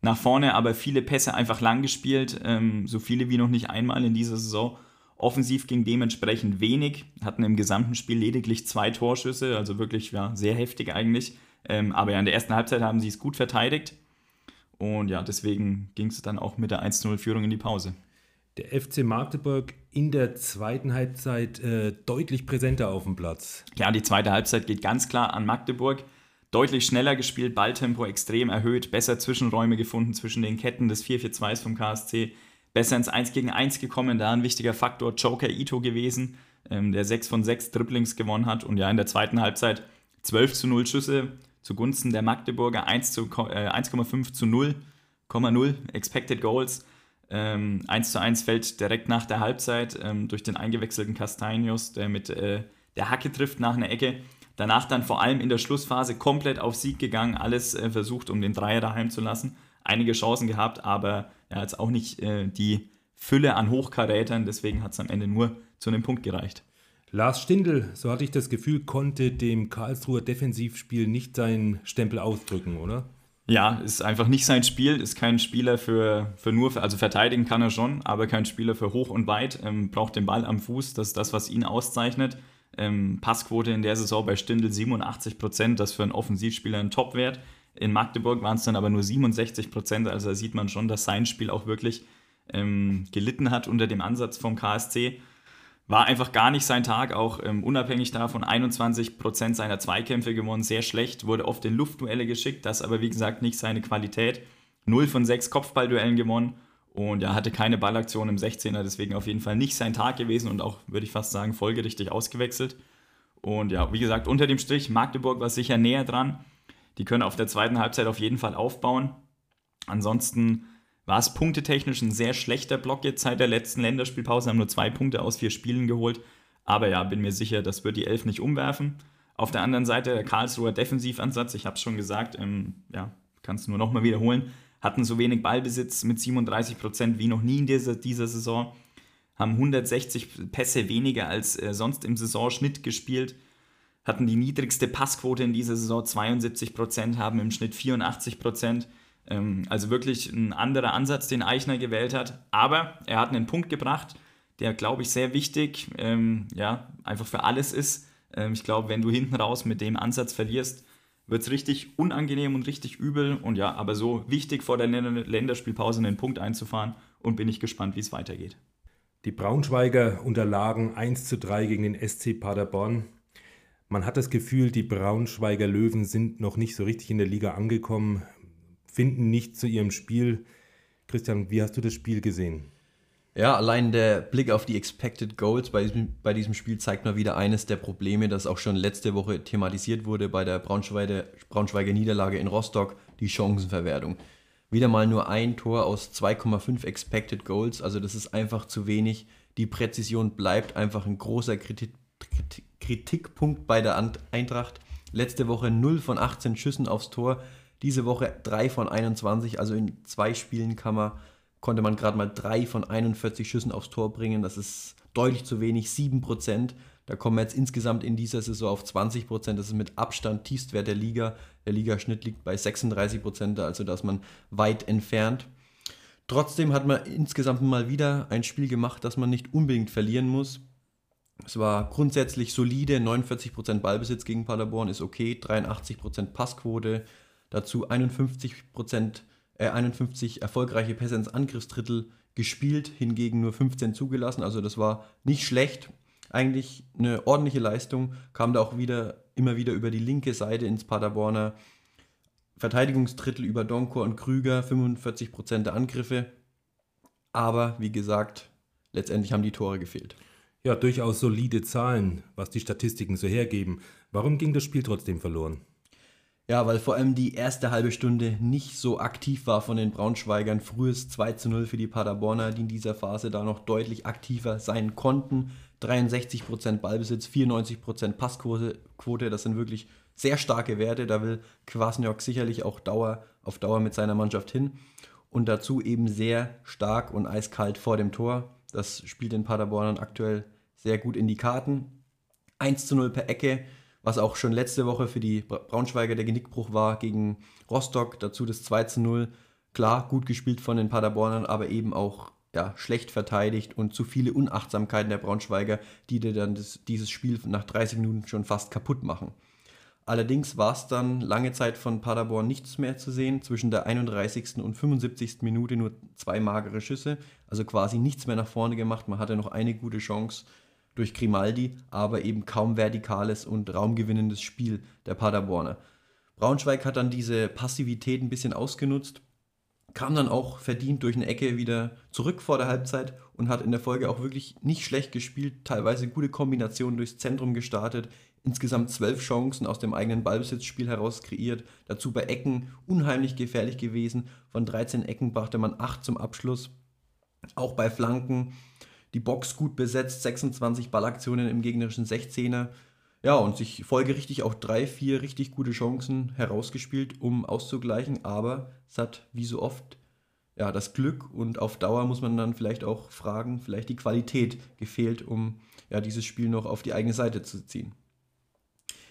S3: Nach vorne aber viele Pässe einfach lang gespielt, ähm, so viele wie noch nicht einmal in dieser Saison. Offensiv ging dementsprechend wenig, hatten im gesamten Spiel lediglich zwei Torschüsse, also wirklich ja, sehr heftig eigentlich. Ähm, aber ja, in der ersten Halbzeit haben sie es gut verteidigt. Und ja, deswegen ging es dann auch mit der 1-0-Führung in die Pause.
S1: Der FC Magdeburg in der zweiten Halbzeit äh, deutlich präsenter auf dem Platz.
S3: Ja, die zweite Halbzeit geht ganz klar an Magdeburg. Deutlich schneller gespielt, Balltempo extrem erhöht, besser Zwischenräume gefunden zwischen den Ketten des 4-4-2s vom KSC, besser ins 1 gegen 1 gekommen, da ein wichtiger Faktor Joker Ito gewesen, ähm, der 6 von 6 Dribblings gewonnen hat und ja in der zweiten Halbzeit 12 zu 0 Schüsse zugunsten der Magdeburger, 1,5 äh, zu 0, 0 Expected Goals. Ähm, 1 zu 1 fällt direkt nach der Halbzeit ähm, durch den eingewechselten Castanios, der mit äh, der Hacke trifft nach einer Ecke. Danach dann vor allem in der Schlussphase komplett auf Sieg gegangen, alles äh, versucht, um den Dreier daheim zu lassen. Einige Chancen gehabt, aber ja, jetzt auch nicht äh, die Fülle an Hochkarätern, deswegen hat es am Ende nur zu einem Punkt gereicht.
S1: Lars Stindl, so hatte ich das Gefühl, konnte dem Karlsruher Defensivspiel nicht seinen Stempel ausdrücken, oder?
S3: Ja, ist einfach nicht sein Spiel, ist kein Spieler für, für nur, für, also verteidigen kann er schon, aber kein Spieler für hoch und weit, ähm, braucht den Ball am Fuß, das ist das, was ihn auszeichnet. Ähm, Passquote in der Saison bei Stindl 87 Prozent, das für einen Offensivspieler ein Topwert. In Magdeburg waren es dann aber nur 67 Prozent, also da sieht man schon, dass sein Spiel auch wirklich ähm, gelitten hat unter dem Ansatz vom KSC war einfach gar nicht sein Tag, auch ähm, unabhängig davon 21% seiner Zweikämpfe gewonnen, sehr schlecht, wurde oft in Luftduelle geschickt, das aber wie gesagt nicht seine Qualität. 0 von 6 Kopfballduellen gewonnen und er hatte keine Ballaktion im 16er, deswegen auf jeden Fall nicht sein Tag gewesen und auch, würde ich fast sagen, folgerichtig ausgewechselt. Und ja, wie gesagt, unter dem Strich, Magdeburg war sicher näher dran. Die können auf der zweiten Halbzeit auf jeden Fall aufbauen. Ansonsten war es punktetechnisch ein sehr schlechter Block jetzt seit der letzten Länderspielpause, haben nur zwei Punkte aus vier Spielen geholt. Aber ja, bin mir sicher, das wird die Elf nicht umwerfen. Auf der anderen Seite der Karlsruher Defensivansatz, ich habe es schon gesagt, ähm, ja, kannst du nur nochmal wiederholen, hatten so wenig Ballbesitz mit 37 Prozent wie noch nie in dieser, dieser Saison, haben 160 Pässe weniger als äh, sonst im Saisonschnitt gespielt, hatten die niedrigste Passquote in dieser Saison 72 Prozent, haben im Schnitt 84 Prozent. Ähm, also wirklich ein anderer Ansatz, den Eichner gewählt hat. Aber er hat einen Punkt gebracht, der, glaube ich, sehr wichtig, ähm, ja, einfach für alles ist. Ähm, ich glaube, wenn du hinten raus mit dem Ansatz verlierst, wird es richtig unangenehm und richtig übel. Und ja, aber so wichtig vor der Länderspielpause einen Punkt einzufahren und bin ich gespannt, wie es weitergeht.
S1: Die Braunschweiger unterlagen 1 zu 3 gegen den SC Paderborn. Man hat das Gefühl, die Braunschweiger Löwen sind noch nicht so richtig in der Liga angekommen finden nicht zu ihrem Spiel. Christian, wie hast du das Spiel gesehen?
S2: Ja, allein der Blick auf die Expected Goals bei diesem, bei diesem Spiel zeigt mal wieder eines der Probleme, das auch schon letzte Woche thematisiert wurde bei der Braunschweiger, Braunschweiger Niederlage in Rostock, die Chancenverwertung. Wieder mal nur ein Tor aus 2,5 Expected Goals, also das ist einfach zu wenig. Die Präzision bleibt einfach ein großer Kritik, Kritikpunkt bei der Eintracht. Letzte Woche 0 von 18 Schüssen aufs Tor. Diese Woche 3 von 21, also in zwei Spielen kann man, konnte man gerade mal 3 von 41 Schüssen aufs Tor bringen. Das ist deutlich zu wenig, 7%. Da kommen wir jetzt insgesamt in dieser Saison auf 20%. Das ist mit Abstand Tiefstwert der Liga. Der Ligaschnitt liegt bei 36%, also da ist man weit entfernt. Trotzdem hat man insgesamt mal wieder ein Spiel gemacht, das man nicht unbedingt verlieren muss. Es war grundsätzlich solide, 49% Ballbesitz gegen Paderborn ist okay, 83% Passquote, Dazu 51 Prozent, äh, 51 erfolgreiche Pässe ins Angriffsdrittel gespielt, hingegen nur 15 zugelassen. Also das war nicht schlecht. Eigentlich eine ordentliche Leistung. Kam da auch wieder immer wieder über die linke Seite ins Paderborner Verteidigungsdrittel über Donkor und Krüger, 45% der Angriffe. Aber wie gesagt, letztendlich haben die Tore gefehlt.
S1: Ja, durchaus solide Zahlen, was die Statistiken so hergeben. Warum ging das Spiel trotzdem verloren?
S2: Ja, weil vor allem die erste halbe Stunde nicht so aktiv war von den Braunschweigern. Frühes 2 zu 0 für die Paderborner, die in dieser Phase da noch deutlich aktiver sein konnten. 63% Ballbesitz, 94% Passquote, das sind wirklich sehr starke Werte. Da will Kwasniok sicherlich auch Dauer, auf Dauer mit seiner Mannschaft hin. Und dazu eben sehr stark und eiskalt vor dem Tor. Das spielt den Paderbornern aktuell sehr gut in die Karten. 1 zu 0 per Ecke, was auch schon letzte Woche für die Braunschweiger der Genickbruch war gegen Rostock. Dazu das 2 zu 0. Klar, gut gespielt von den Paderbornern, aber eben auch ja, schlecht verteidigt und zu viele Unachtsamkeiten der Braunschweiger, die dir dann das, dieses Spiel nach 30 Minuten schon fast kaputt machen. Allerdings war es dann lange Zeit von Paderborn nichts mehr zu sehen. Zwischen der 31. und 75. Minute nur zwei magere Schüsse, also quasi nichts mehr nach vorne gemacht. Man hatte noch eine gute Chance durch Grimaldi, aber eben kaum vertikales und raumgewinnendes Spiel der Paderborner. Braunschweig hat dann diese Passivität ein bisschen ausgenutzt, kam dann auch verdient durch eine Ecke wieder zurück vor der Halbzeit und hat in der Folge auch wirklich nicht schlecht gespielt, teilweise gute Kombinationen durchs Zentrum gestartet, insgesamt zwölf Chancen aus dem eigenen Ballbesitzspiel heraus kreiert, dazu bei Ecken unheimlich gefährlich gewesen, von 13 Ecken brachte man 8 zum Abschluss, auch bei Flanken die Box gut besetzt, 26 Ballaktionen im gegnerischen 16er, ja, und sich folgerichtig auch drei, vier richtig gute Chancen herausgespielt, um auszugleichen. Aber es hat wie so oft ja, das Glück und auf Dauer muss man dann vielleicht auch fragen, vielleicht die Qualität gefehlt, um ja, dieses Spiel noch auf die eigene Seite zu ziehen.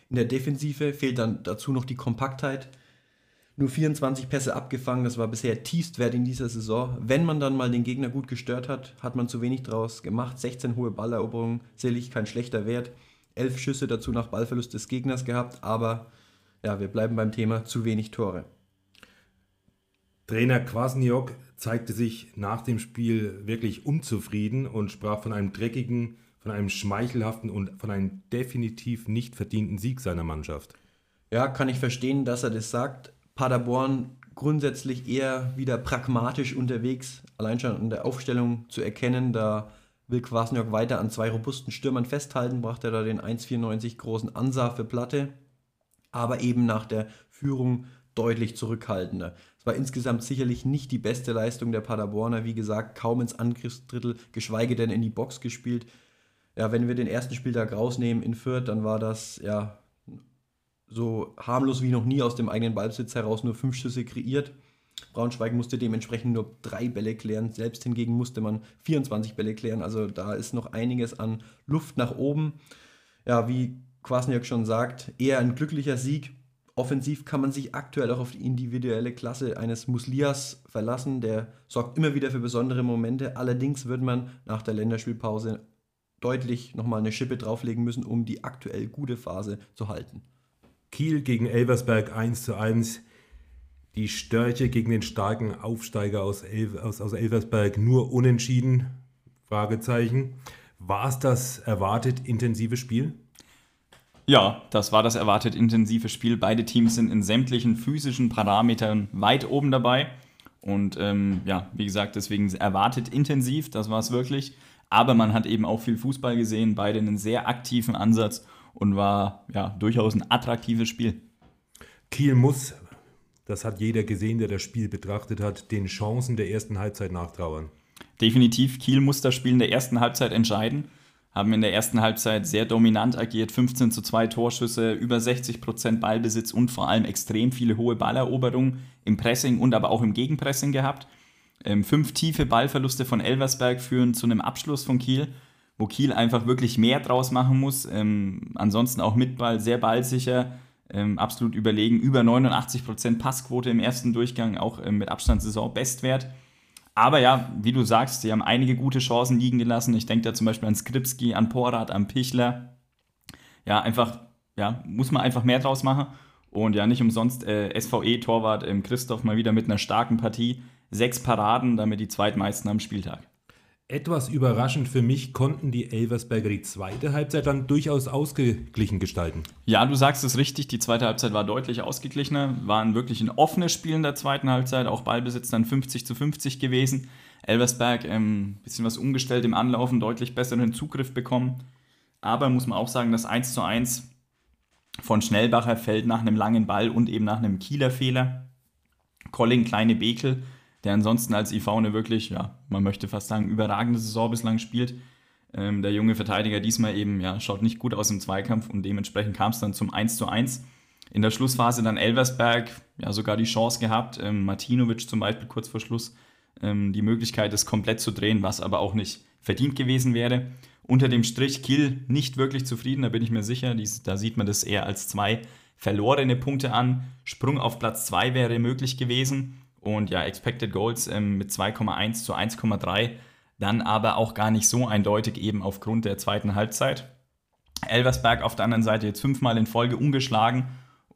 S2: In der Defensive fehlt dann dazu noch die Kompaktheit. Nur 24 Pässe abgefangen, das war bisher Tiefstwert in dieser Saison. Wenn man dann mal den Gegner gut gestört hat, hat man zu wenig draus gemacht. 16 hohe Balleroberungen, sicherlich kein schlechter Wert elf Schüsse dazu nach Ballverlust des Gegners gehabt, aber ja, wir bleiben beim Thema zu wenig Tore.
S1: Trainer Kwasniok zeigte sich nach dem Spiel wirklich unzufrieden und sprach von einem dreckigen, von einem schmeichelhaften und von einem definitiv nicht verdienten Sieg seiner Mannschaft.
S2: Ja, kann ich verstehen, dass er das sagt. Paderborn grundsätzlich eher wieder pragmatisch unterwegs, allein schon in der Aufstellung zu erkennen, da will Kwasniok weiter an zwei robusten Stürmern festhalten, brachte er da den 1,94 großen Ansa für Platte, aber eben nach der Führung deutlich zurückhaltender. Es war insgesamt sicherlich nicht die beste Leistung der Paderborner, wie gesagt, kaum ins Angriffsdrittel, geschweige denn in die Box gespielt. Ja, wenn wir den ersten Spieltag rausnehmen in Fürth, dann war das ja so harmlos wie noch nie aus dem eigenen Ballbesitz heraus nur fünf Schüsse kreiert. Braunschweig musste dementsprechend nur drei Bälle klären. Selbst hingegen musste man 24 Bälle klären. Also da ist noch einiges an Luft nach oben. Ja, wie Kwasniok schon sagt, eher ein glücklicher Sieg. Offensiv kann man sich aktuell auch auf die individuelle Klasse eines Muslias verlassen. Der sorgt immer wieder für besondere Momente. Allerdings wird man nach der Länderspielpause deutlich nochmal eine Schippe drauflegen müssen, um die aktuell gute Phase zu halten.
S1: Kiel gegen Elversberg 1 zu 1 die Störche gegen den starken Aufsteiger aus, El aus, aus Elversberg nur unentschieden? Fragezeichen. War es das erwartet intensive Spiel?
S3: Ja, das war das erwartet intensive Spiel. Beide Teams sind in sämtlichen physischen Parametern weit oben dabei. Und ähm, ja, wie gesagt, deswegen erwartet intensiv, das war es wirklich. Aber man hat eben auch viel Fußball gesehen, beide einen sehr aktiven Ansatz und war ja durchaus ein attraktives Spiel.
S1: Kiel muss das hat jeder gesehen, der das Spiel betrachtet hat, den Chancen der ersten Halbzeit nachtrauern.
S3: Definitiv, Kiel muss das Spiel in der ersten Halbzeit entscheiden. Haben in der ersten Halbzeit sehr dominant agiert, 15 zu 2 Torschüsse, über 60 Prozent Ballbesitz und vor allem extrem viele hohe Balleroberungen im Pressing und aber auch im Gegenpressing gehabt. Ähm, fünf tiefe Ballverluste von Elversberg führen zu einem Abschluss von Kiel, wo Kiel einfach wirklich mehr draus machen muss. Ähm, ansonsten auch mit Ball sehr ballsicher, ähm, absolut überlegen. Über 89% Passquote im ersten Durchgang, auch ähm, mit Abstand Saisonbestwert. Aber ja, wie du sagst, sie haben einige gute Chancen liegen gelassen. Ich denke da zum Beispiel an Skripski, an Porat, an Pichler. Ja, einfach, ja, muss man einfach mehr draus machen. Und ja, nicht umsonst äh, SVE-Torwart ähm, Christoph mal wieder mit einer starken Partie. Sechs Paraden, damit die zweitmeisten am Spieltag.
S1: Etwas überraschend für mich konnten die Elversberger die zweite Halbzeit dann durchaus ausgeglichen gestalten.
S3: Ja, du sagst es richtig, die zweite Halbzeit war deutlich ausgeglichener, waren wirklich ein offenes Spiel in der zweiten Halbzeit, auch Ballbesitz dann 50 zu 50 gewesen. Elversberg ein ähm, bisschen was umgestellt im Anlaufen, deutlich besseren Zugriff bekommen. Aber muss man auch sagen, das 1 zu 1 von Schnellbacher fällt nach einem langen Ball und eben nach einem Kieler Fehler. Colin Kleine Bekel der ansonsten als IV eine wirklich, ja, man möchte fast sagen, überragende Saison bislang spielt. Ähm, der junge Verteidiger diesmal eben, ja, schaut nicht gut aus im Zweikampf und dementsprechend kam es dann zum 1 zu 1. In der Schlussphase dann Elversberg, ja, sogar die Chance gehabt, ähm, Martinovic zum Beispiel kurz vor Schluss, ähm, die Möglichkeit, es komplett zu drehen, was aber auch nicht verdient gewesen wäre. Unter dem Strich Kiel nicht wirklich zufrieden, da bin ich mir sicher. Dies, da sieht man das eher als zwei verlorene Punkte an. Sprung auf Platz 2 wäre möglich gewesen. Und ja, Expected Goals ähm, mit 2,1 zu 1,3, dann aber auch gar nicht so eindeutig eben aufgrund der zweiten Halbzeit. Elversberg auf der anderen Seite jetzt fünfmal in Folge ungeschlagen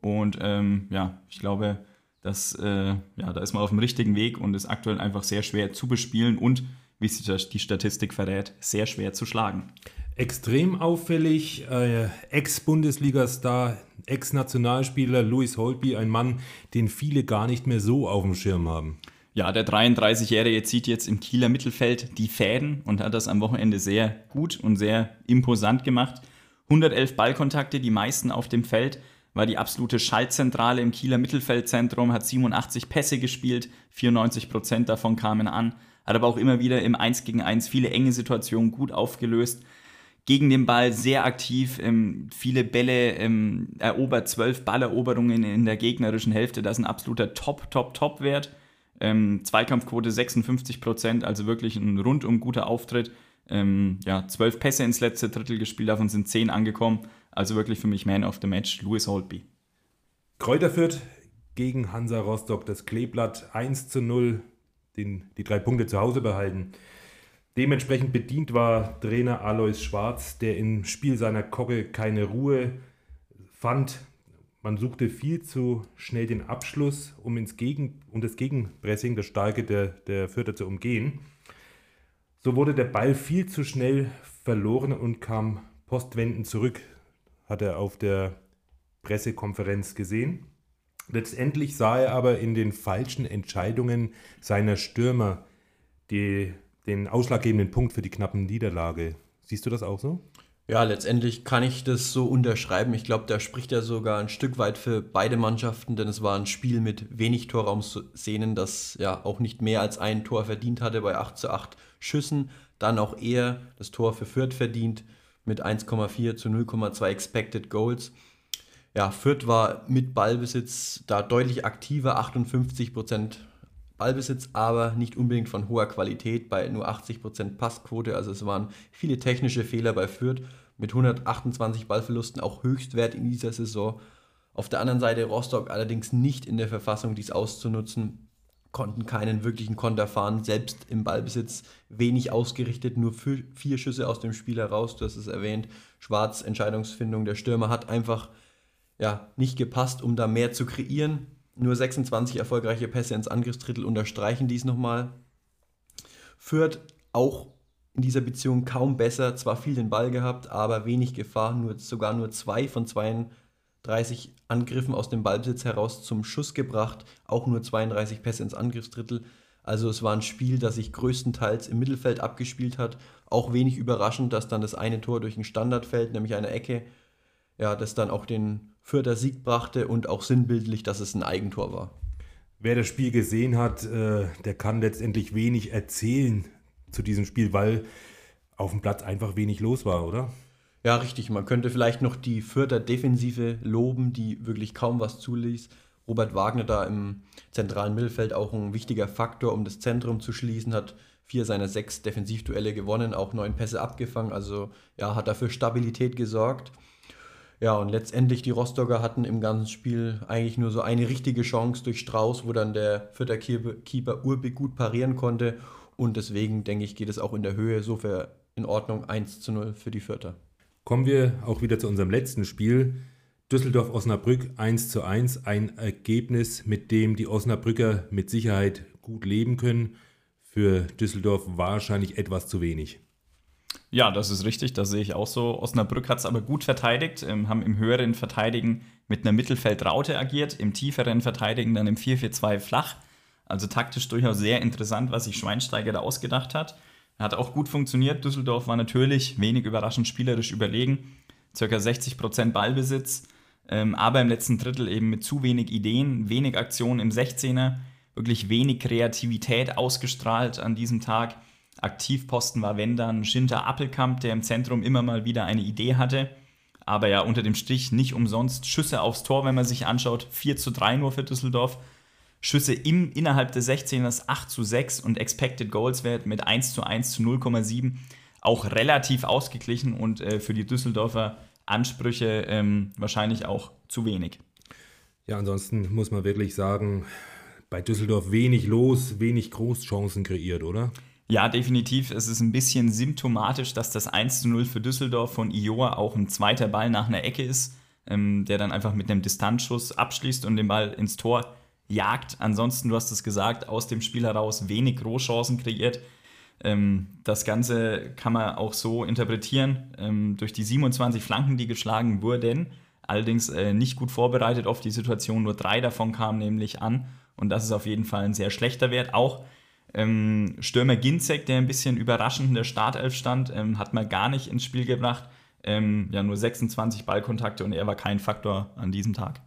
S3: und ähm, ja, ich glaube, dass, äh, ja, da ist man auf dem richtigen Weg und ist aktuell einfach sehr schwer zu bespielen und, wie sich die Statistik verrät, sehr schwer zu schlagen.
S1: Extrem auffällig, äh, Ex-Bundesliga-Star, Ex-Nationalspieler Louis Holtby, ein Mann, den viele gar nicht mehr so auf dem Schirm haben.
S3: Ja, der 33-Jährige zieht jetzt im Kieler Mittelfeld die Fäden und hat das am Wochenende sehr gut und sehr imposant gemacht. 111 Ballkontakte, die meisten auf dem Feld, war die absolute Schaltzentrale im Kieler Mittelfeldzentrum, hat 87 Pässe gespielt, 94 Prozent davon kamen an, hat aber auch immer wieder im 1 gegen 1 viele enge Situationen gut aufgelöst gegen den Ball sehr aktiv, ähm, viele Bälle ähm, erobert, zwölf Balleroberungen in der gegnerischen Hälfte, das ist ein absoluter Top, Top, Top-Wert. Ähm, Zweikampfquote 56 Prozent, also wirklich ein rundum guter Auftritt. Ähm, ja, zwölf Pässe ins letzte Drittel gespielt, davon sind zehn angekommen. Also wirklich für mich Man of the Match, Louis Holtby.
S1: Kräuter führt gegen Hansa Rostock das Kleeblatt 1 zu 0, den, die drei Punkte zu Hause behalten. Dementsprechend bedient war Trainer Alois Schwarz, der im Spiel seiner Kogge keine Ruhe fand. Man suchte viel zu schnell den Abschluss, um, ins Gegen, um das Gegenpressing, das Starke der, der Fürther zu umgehen. So wurde der Ball viel zu schnell verloren und kam postwendend zurück, hat er auf der Pressekonferenz gesehen. Letztendlich sah er aber in den falschen Entscheidungen seiner Stürmer die den ausschlaggebenden Punkt für die knappen Niederlage. Siehst du das auch so?
S2: Ja, letztendlich kann ich das so unterschreiben. Ich glaube, da spricht er sogar ein Stück weit für beide Mannschaften, denn es war ein Spiel mit wenig Torraumszenen, das ja auch nicht mehr als ein Tor verdient hatte bei 8 zu 8 Schüssen. Dann auch eher das Tor für Fürth verdient mit 1,4 zu 0,2 Expected Goals. Ja, Fürth war mit Ballbesitz da deutlich aktiver, 58 Prozent Ballbesitz, aber nicht unbedingt von hoher Qualität bei nur 80% Passquote. Also es waren viele technische Fehler bei Fürth mit 128 Ballverlusten, auch Höchstwert in dieser Saison. Auf der anderen Seite Rostock allerdings nicht in der Verfassung, dies auszunutzen, konnten keinen wirklichen Konter fahren, selbst im Ballbesitz wenig ausgerichtet, nur vier Schüsse aus dem Spiel heraus, du hast es erwähnt, Schwarz Entscheidungsfindung, der Stürmer hat einfach ja, nicht gepasst, um da mehr zu kreieren. Nur 26 erfolgreiche Pässe ins Angriffsdrittel unterstreichen dies nochmal. Fürth auch in dieser Beziehung kaum besser, zwar viel den Ball gehabt, aber wenig Gefahr, nur, sogar nur zwei von 32 Angriffen aus dem Ballbesitz heraus zum Schuss gebracht, auch nur 32 Pässe ins Angriffsdrittel. Also es war ein Spiel, das sich größtenteils im Mittelfeld abgespielt hat. Auch wenig überraschend, dass dann das eine Tor durch ein Standard fällt, nämlich eine Ecke, ja, das dann auch den Fürther Sieg brachte und auch sinnbildlich, dass es ein Eigentor war.
S1: Wer das Spiel gesehen hat, äh, der kann letztendlich wenig erzählen zu diesem Spiel, weil auf dem Platz einfach wenig los war, oder?
S2: Ja, richtig. Man könnte vielleicht noch die Fürther Defensive loben, die wirklich kaum was zuließ. Robert Wagner da im zentralen Mittelfeld auch ein wichtiger Faktor, um das Zentrum zu schließen, hat vier seiner sechs Defensivduelle gewonnen, auch neun Pässe abgefangen. Also ja, hat dafür Stabilität gesorgt. Ja, und letztendlich die Rostocker hatten im ganzen Spiel eigentlich nur so eine richtige Chance durch Strauß, wo dann der Vierter Keeper Urbig gut parieren konnte. Und deswegen denke ich, geht es auch in der Höhe so für in Ordnung 1 zu 0 für die Vierter.
S1: Kommen wir auch wieder zu unserem letzten Spiel. Düsseldorf-Osnabrück 1 zu 1. Ein Ergebnis, mit dem die Osnabrücker mit Sicherheit gut leben können. für Düsseldorf wahrscheinlich etwas zu wenig.
S3: Ja, das ist richtig, das sehe ich auch so. Osnabrück hat es aber gut verteidigt, ähm, haben im höheren Verteidigen mit einer Mittelfeldraute agiert, im tieferen Verteidigen dann im 4-4-2 flach. Also taktisch durchaus sehr interessant, was sich Schweinsteiger da ausgedacht hat. Hat auch gut funktioniert. Düsseldorf war natürlich wenig überraschend spielerisch überlegen. Circa 60% Ballbesitz, ähm, aber im letzten Drittel eben mit zu wenig Ideen, wenig Aktionen im 16er, wirklich wenig Kreativität ausgestrahlt an diesem Tag. Aktivposten war, wenn dann, Schinter Appelkamp, der im Zentrum immer mal wieder eine Idee hatte. Aber ja, unter dem Strich nicht umsonst Schüsse aufs Tor, wenn man sich anschaut. 4 zu 3 nur für Düsseldorf. Schüsse im, innerhalb des 16ers 8 zu 6 und Expected Goals Wert mit 1 zu 1 zu 0,7 auch relativ ausgeglichen und äh, für die Düsseldorfer Ansprüche ähm, wahrscheinlich auch zu wenig.
S1: Ja, ansonsten muss man wirklich sagen, bei Düsseldorf wenig los, wenig Großchancen kreiert, oder?
S3: Ja, definitiv. Es ist ein bisschen symptomatisch, dass das 1 zu 0 für Düsseldorf von Ioa auch ein zweiter Ball nach einer Ecke ist, ähm, der dann einfach mit einem Distanzschuss abschließt und den Ball ins Tor jagt. Ansonsten, du hast es gesagt, aus dem Spiel heraus wenig Großchancen kreiert. Ähm, das Ganze kann man auch so interpretieren, ähm, durch die 27 Flanken, die geschlagen wurden, allerdings äh, nicht gut vorbereitet auf die Situation, nur drei davon kamen nämlich an und das ist auf jeden Fall ein sehr schlechter Wert. Auch ähm, Stürmer Ginzek, der ein bisschen überraschend in der Startelf stand, ähm, hat man gar nicht ins Spiel gebracht. Ähm, ja, nur 26 Ballkontakte und er war kein Faktor an diesem Tag.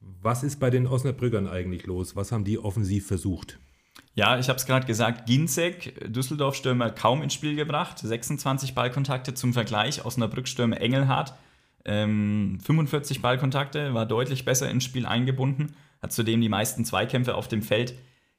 S1: Was ist bei den Osnabrückern eigentlich los? Was haben die offensiv versucht?
S3: Ja, ich habe es gerade gesagt, Ginzek, Düsseldorf-Stürmer kaum ins Spiel gebracht, 26 Ballkontakte zum Vergleich, Osnabrück-Stürmer Engelhardt, ähm, 45 Ballkontakte, war deutlich besser ins Spiel eingebunden, hat zudem die meisten Zweikämpfe auf dem Feld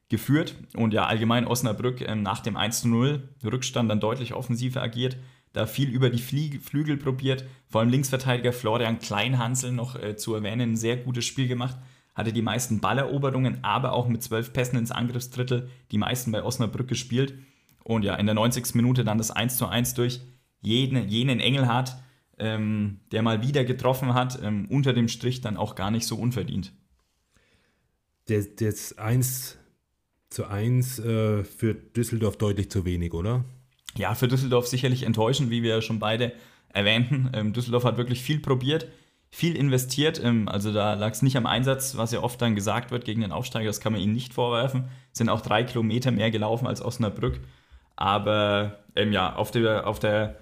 S3: geführt und ja, allgemein Osnabrück ähm, nach dem 1-0 Rückstand dann deutlich offensiver agiert, da viel über die Flie Flügel probiert, vor allem Linksverteidiger Florian Kleinhansel noch äh, zu erwähnen, ein sehr gutes Spiel gemacht, hatte die meisten Balleroberungen, aber auch mit zwölf Pässen ins Angriffsdrittel die meisten bei Osnabrück gespielt. Und ja, in der 90. Minute dann das 1 zu 1 durch jeden, jenen Engelhardt, ähm, der mal wieder getroffen hat, ähm, unter dem Strich dann auch gar nicht so unverdient.
S1: Das, das 1 zu 1 äh, für Düsseldorf deutlich zu wenig, oder?
S3: Ja, für Düsseldorf sicherlich enttäuschend, wie wir schon beide erwähnten. Ähm, Düsseldorf hat wirklich viel probiert, viel investiert. Ähm, also da lag es nicht am Einsatz, was ja oft dann gesagt wird gegen den Aufsteiger. Das kann man ihnen nicht vorwerfen. Sind auch drei Kilometer mehr gelaufen als Osnabrück. Aber ähm, ja, auf der, auf der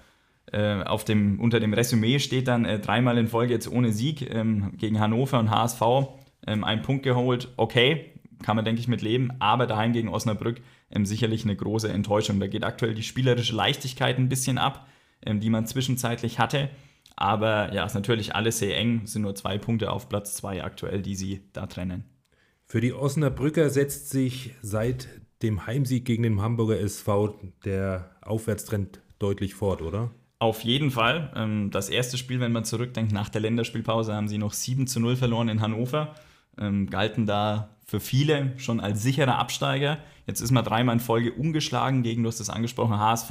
S3: äh, auf dem, unter dem Resümee steht dann äh, dreimal in Folge jetzt ohne Sieg ähm, gegen Hannover und HSV ähm, einen Punkt geholt. Okay, kann man, denke ich, mit leben, aber daheim gegen Osnabrück ähm, sicherlich eine große Enttäuschung. Da geht aktuell die spielerische Leichtigkeit ein bisschen ab, ähm, die man zwischenzeitlich hatte. Aber ja, ist natürlich alles sehr eng. Es sind nur zwei Punkte auf Platz zwei aktuell, die sie da trennen.
S1: Für die Osnabrücker setzt sich seit dem Heimsieg gegen den Hamburger SV der Aufwärtstrend deutlich fort, oder?
S3: Auf jeden Fall. Ähm, das erste Spiel, wenn man zurückdenkt, nach der Länderspielpause haben sie noch 7 zu 0 verloren in Hannover. Ähm, galten da für viele schon als sicherer Absteiger. Jetzt ist man dreimal in Folge umgeschlagen gegen, du hast es angesprochen, HSV,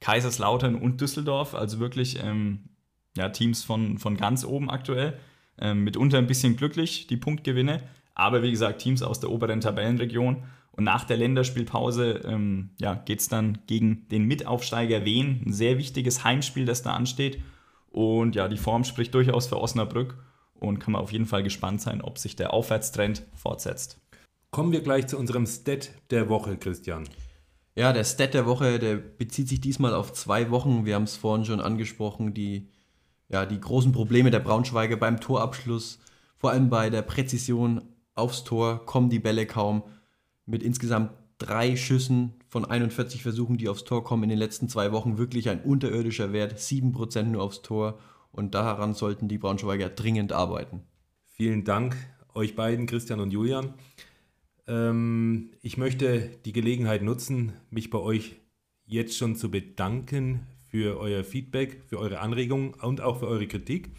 S3: Kaiserslautern und Düsseldorf. Also wirklich ähm, ja, Teams von, von ganz oben aktuell. Ähm, mitunter ein bisschen glücklich, die Punktgewinne. Aber wie gesagt, Teams aus der oberen Tabellenregion. Und nach der Länderspielpause ähm, ja, geht es dann gegen den Mitaufsteiger Wien. Ein sehr wichtiges Heimspiel, das da ansteht. Und ja, die Form spricht durchaus für Osnabrück und kann man auf jeden Fall gespannt sein, ob sich der Aufwärtstrend fortsetzt.
S1: Kommen wir gleich zu unserem Stat der Woche, Christian.
S2: Ja, der Stat der Woche, der bezieht sich diesmal auf zwei Wochen. Wir haben es vorhin schon angesprochen, die ja, die großen Probleme der Braunschweiger beim Torabschluss, vor allem bei der Präzision aufs Tor, kommen die Bälle kaum. Mit insgesamt drei Schüssen von 41 Versuchen, die aufs Tor kommen, in den letzten zwei Wochen wirklich ein unterirdischer Wert, 7% nur aufs Tor. Und daran sollten die Braunschweiger dringend arbeiten.
S1: Vielen Dank euch beiden, Christian und Julian. Ähm, ich möchte die Gelegenheit nutzen, mich bei euch jetzt schon zu bedanken für euer Feedback, für eure Anregungen und auch für eure Kritik.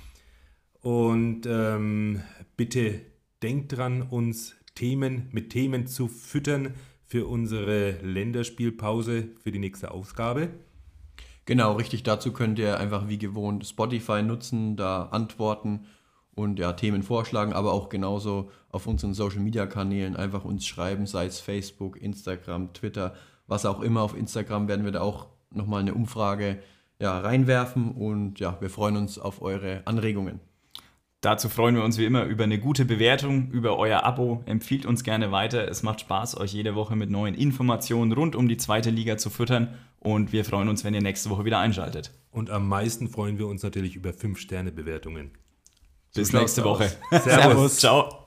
S1: Und ähm, bitte denkt dran, uns Themen mit Themen zu füttern für unsere Länderspielpause für die nächste Ausgabe.
S2: Genau, richtig. Dazu könnt ihr einfach wie gewohnt Spotify nutzen, da antworten und ja, Themen vorschlagen, aber auch genauso auf unseren Social Media Kanälen einfach uns schreiben, sei es Facebook, Instagram, Twitter, was auch immer. Auf Instagram werden wir da auch nochmal eine Umfrage ja, reinwerfen und ja, wir freuen uns auf eure Anregungen.
S3: Dazu freuen wir uns wie immer über eine gute Bewertung, über euer Abo. Empfiehlt uns gerne weiter. Es macht Spaß, euch jede Woche mit neuen Informationen rund um die zweite Liga zu füttern. Und wir freuen uns, wenn ihr nächste Woche wieder einschaltet.
S1: Und am meisten freuen wir uns natürlich über 5-Sterne-Bewertungen.
S3: Bis nächste Woche.
S1: Servus. Ciao.